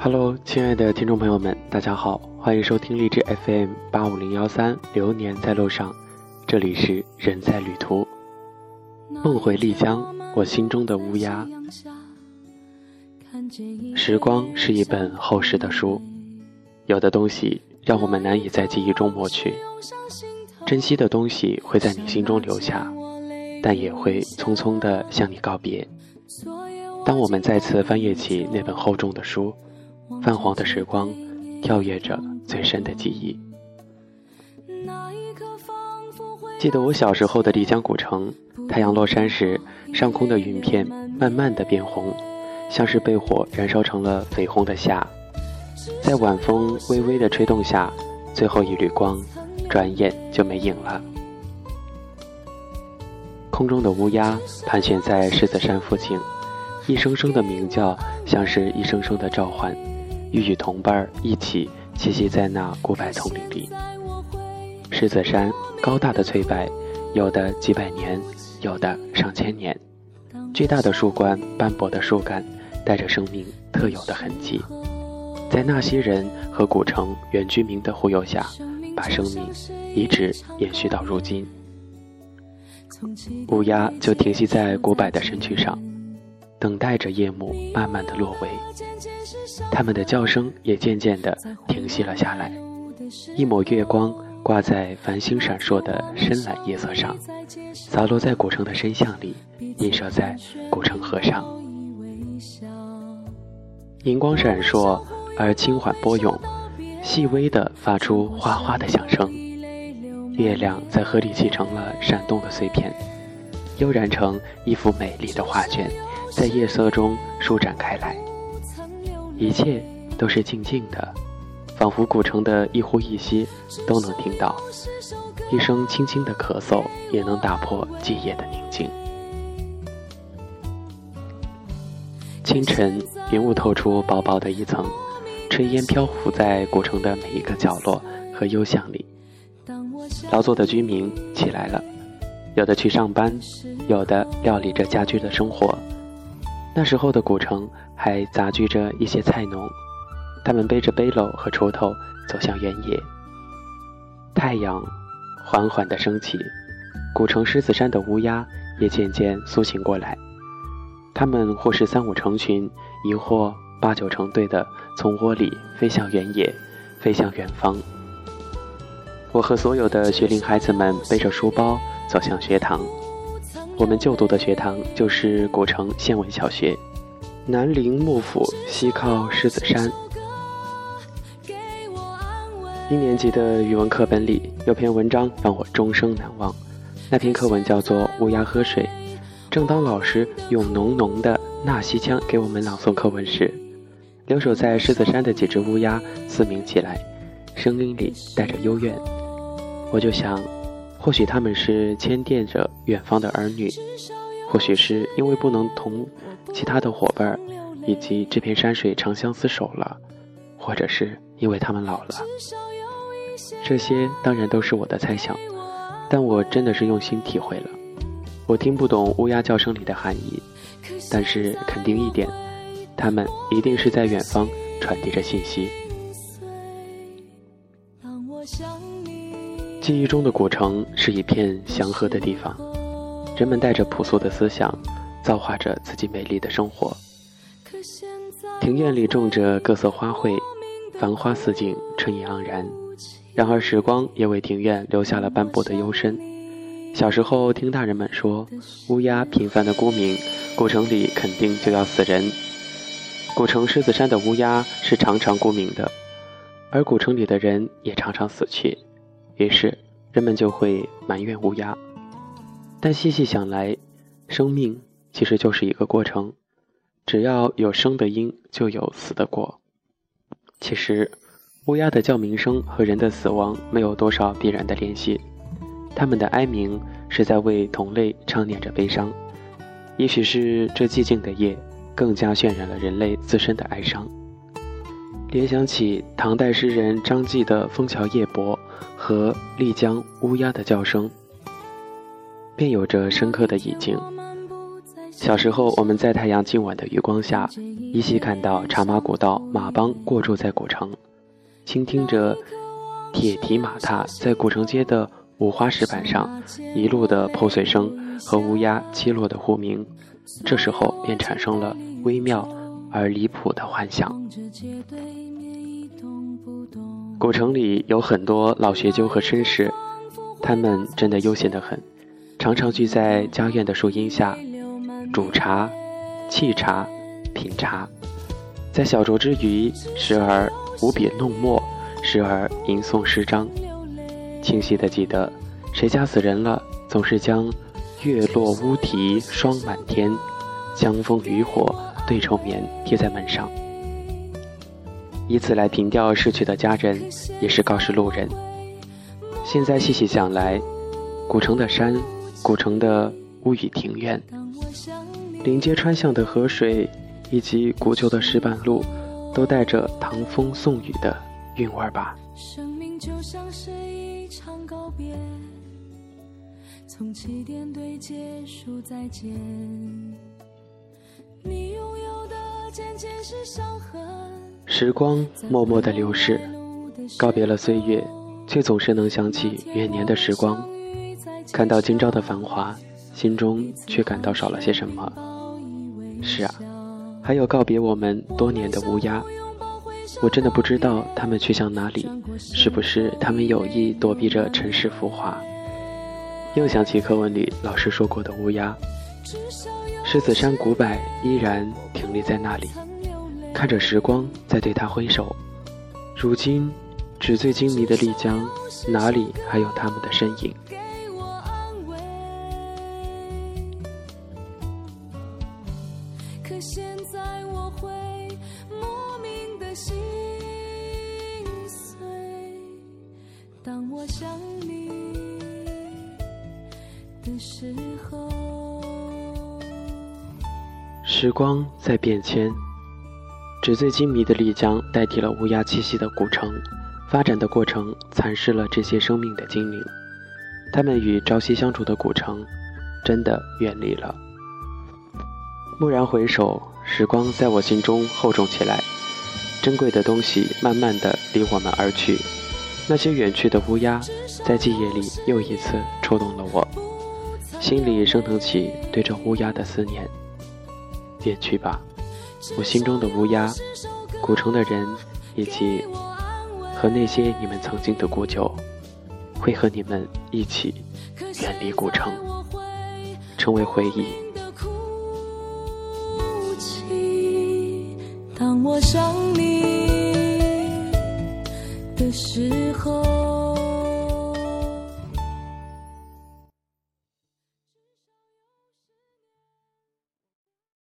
Hello，亲爱的听众朋友们，大家好，欢迎收听励志 FM 八五零幺三《流年在路上》，这里是人在旅途，梦回丽江，我心中的乌鸦。时光是一本厚实的书，有的东西让我们难以在记忆中抹去，珍惜的东西会在你心中留下，但也会匆匆地向你告别。当我们再次翻阅起那本厚重的书。泛黄的时光，跳跃着最深的记忆。记得我小时候的丽江古城，太阳落山时，上空的云片慢慢的变红，像是被火燃烧成了绯红的夏。在晚风微微的吹动下，最后一缕光，转眼就没影了。空中的乌鸦盘旋在狮子山附近，一声声的鸣叫，像是一声声的召唤。欲与同伴一起栖息在那古柏丛林里。狮子山高大的翠柏，有的几百年，有的上千年。巨大的树冠，斑驳的树干，带着生命特有的痕迹。在纳西人和古城原居民的护佑下，把生命一直延续到如今。乌鸦就停息在古柏的身躯上，等待着夜幕慢慢的落围。它们的叫声也渐渐地停息了下来。一抹月光挂在繁星闪烁的深蓝夜色上，洒落在古城的深巷里，映射在古城河上。银光闪烁而轻缓波涌，细微地发出哗哗的响声。月亮在河里砌成了闪动的碎片，悠然成一幅美丽的画卷，在夜色中舒展开来。一切都是静静的，仿佛古城的一呼一吸都能听到，一声轻轻的咳嗽也能打破寂夜的宁静。清晨，云雾透出薄薄的一层，炊烟飘浮在古城的每一个角落和幽巷里。劳作的居民起来了，有的去上班，有的料理着家居的生活。那时候的古城还杂居着一些菜农，他们背着背篓和锄头走向原野。太阳缓缓地升起，古城狮子山的乌鸦也渐渐苏醒过来。它们或是三五成群，亦或八九成对的从窝里飞向原野，飞向远方。我和所有的学龄孩子们背着书包走向学堂。我们就读的学堂就是古城县文小学，南临幕府，西靠狮子山。一年级的语文课本里有篇文章让我终生难忘，那篇课文叫做《乌鸦喝水》。正当老师用浓浓的纳西腔给我们朗诵课文时，留守在狮子山的几只乌鸦嘶鸣起来，声音里带着幽怨。我就想。或许他们是牵惦着远方的儿女，或许是因为不能同其他的伙伴以及这片山水长相厮守了，或者是因为他们老了。这些当然都是我的猜想，但我真的是用心体会了。我听不懂乌鸦叫声里的含义，但是肯定一点，他们一定是在远方传递着信息。记忆中的古城是一片祥和的地方，人们带着朴素的思想，造化着自己美丽的生活。庭院里种着各色花卉，繁花似锦，春意盎然。然而时光也为庭院留下了斑驳的幽深。小时候听大人们说，乌鸦频繁的孤鸣，古城里肯定就要死人。古城狮子山的乌鸦是常常孤鸣的，而古城里的人也常常死去。于是，人们就会埋怨乌鸦。但细细想来，生命其实就是一个过程，只要有生的因，就有死的果。其实，乌鸦的叫鸣声和人的死亡没有多少必然的联系，它们的哀鸣是在为同类唱念着悲伤。也许是这寂静的夜，更加渲染了人类自身的哀伤。联想起唐代诗人张继的《枫桥夜泊》和丽江乌鸦的叫声，便有着深刻的意境。小时候，我们在太阳近晚的余光下，依稀看到茶马古道马帮过住在古城，倾听着铁蹄马踏在古城街的五花石板上一路的破碎声和乌鸦栖落的呼鸣，这时候便产生了微妙而离谱的幻想。古城里有很多老学究和绅士，他们真的悠闲得很，常常聚在家院的树荫下，煮茶、沏茶、品茶，在小酌之余，时而舞笔弄墨，时而吟诵诗章。清晰地记得，谁家死人了，总是将“月落乌啼霜满天，江枫渔火对愁眠”贴在门上。以此来凭吊逝去的家人，也是告示路人。现在细细想来，古城的山，古城的屋宇庭院，临街穿巷的河水，以及古旧的石板路，都带着唐风宋雨的韵味吧。生命就像是一场告别，从起点对结束再见。你。时光默默的流逝，告别了岁月，却总是能想起远年的时光。看到今朝的繁华，心中却感到少了些什么。是啊，还有告别我们多年的乌鸦，我真的不知道它们去向哪里，是不是它们有意躲避着尘世浮华？又想起课文里老师说过的乌鸦，狮子山古柏依然挺立在那里。看着时光在对他挥手，如今纸醉金迷的丽江，哪里还有他们的身影？当我想你的时候。时光在变迁。纸醉金迷的丽江代替了乌鸦栖息的古城，发展的过程蚕食了这些生命的精灵，他们与朝夕相处的古城真的远离了。蓦然回首，时光在我心中厚重起来，珍贵的东西慢慢的离我们而去，那些远去的乌鸦在记忆里又一次触动了我，心里升腾起对这乌鸦的思念。远去吧。我心中的乌鸦，古城的人，以及和那些你们曾经的故旧，会和你们一起远离古城，成为回忆。当我想你的时候。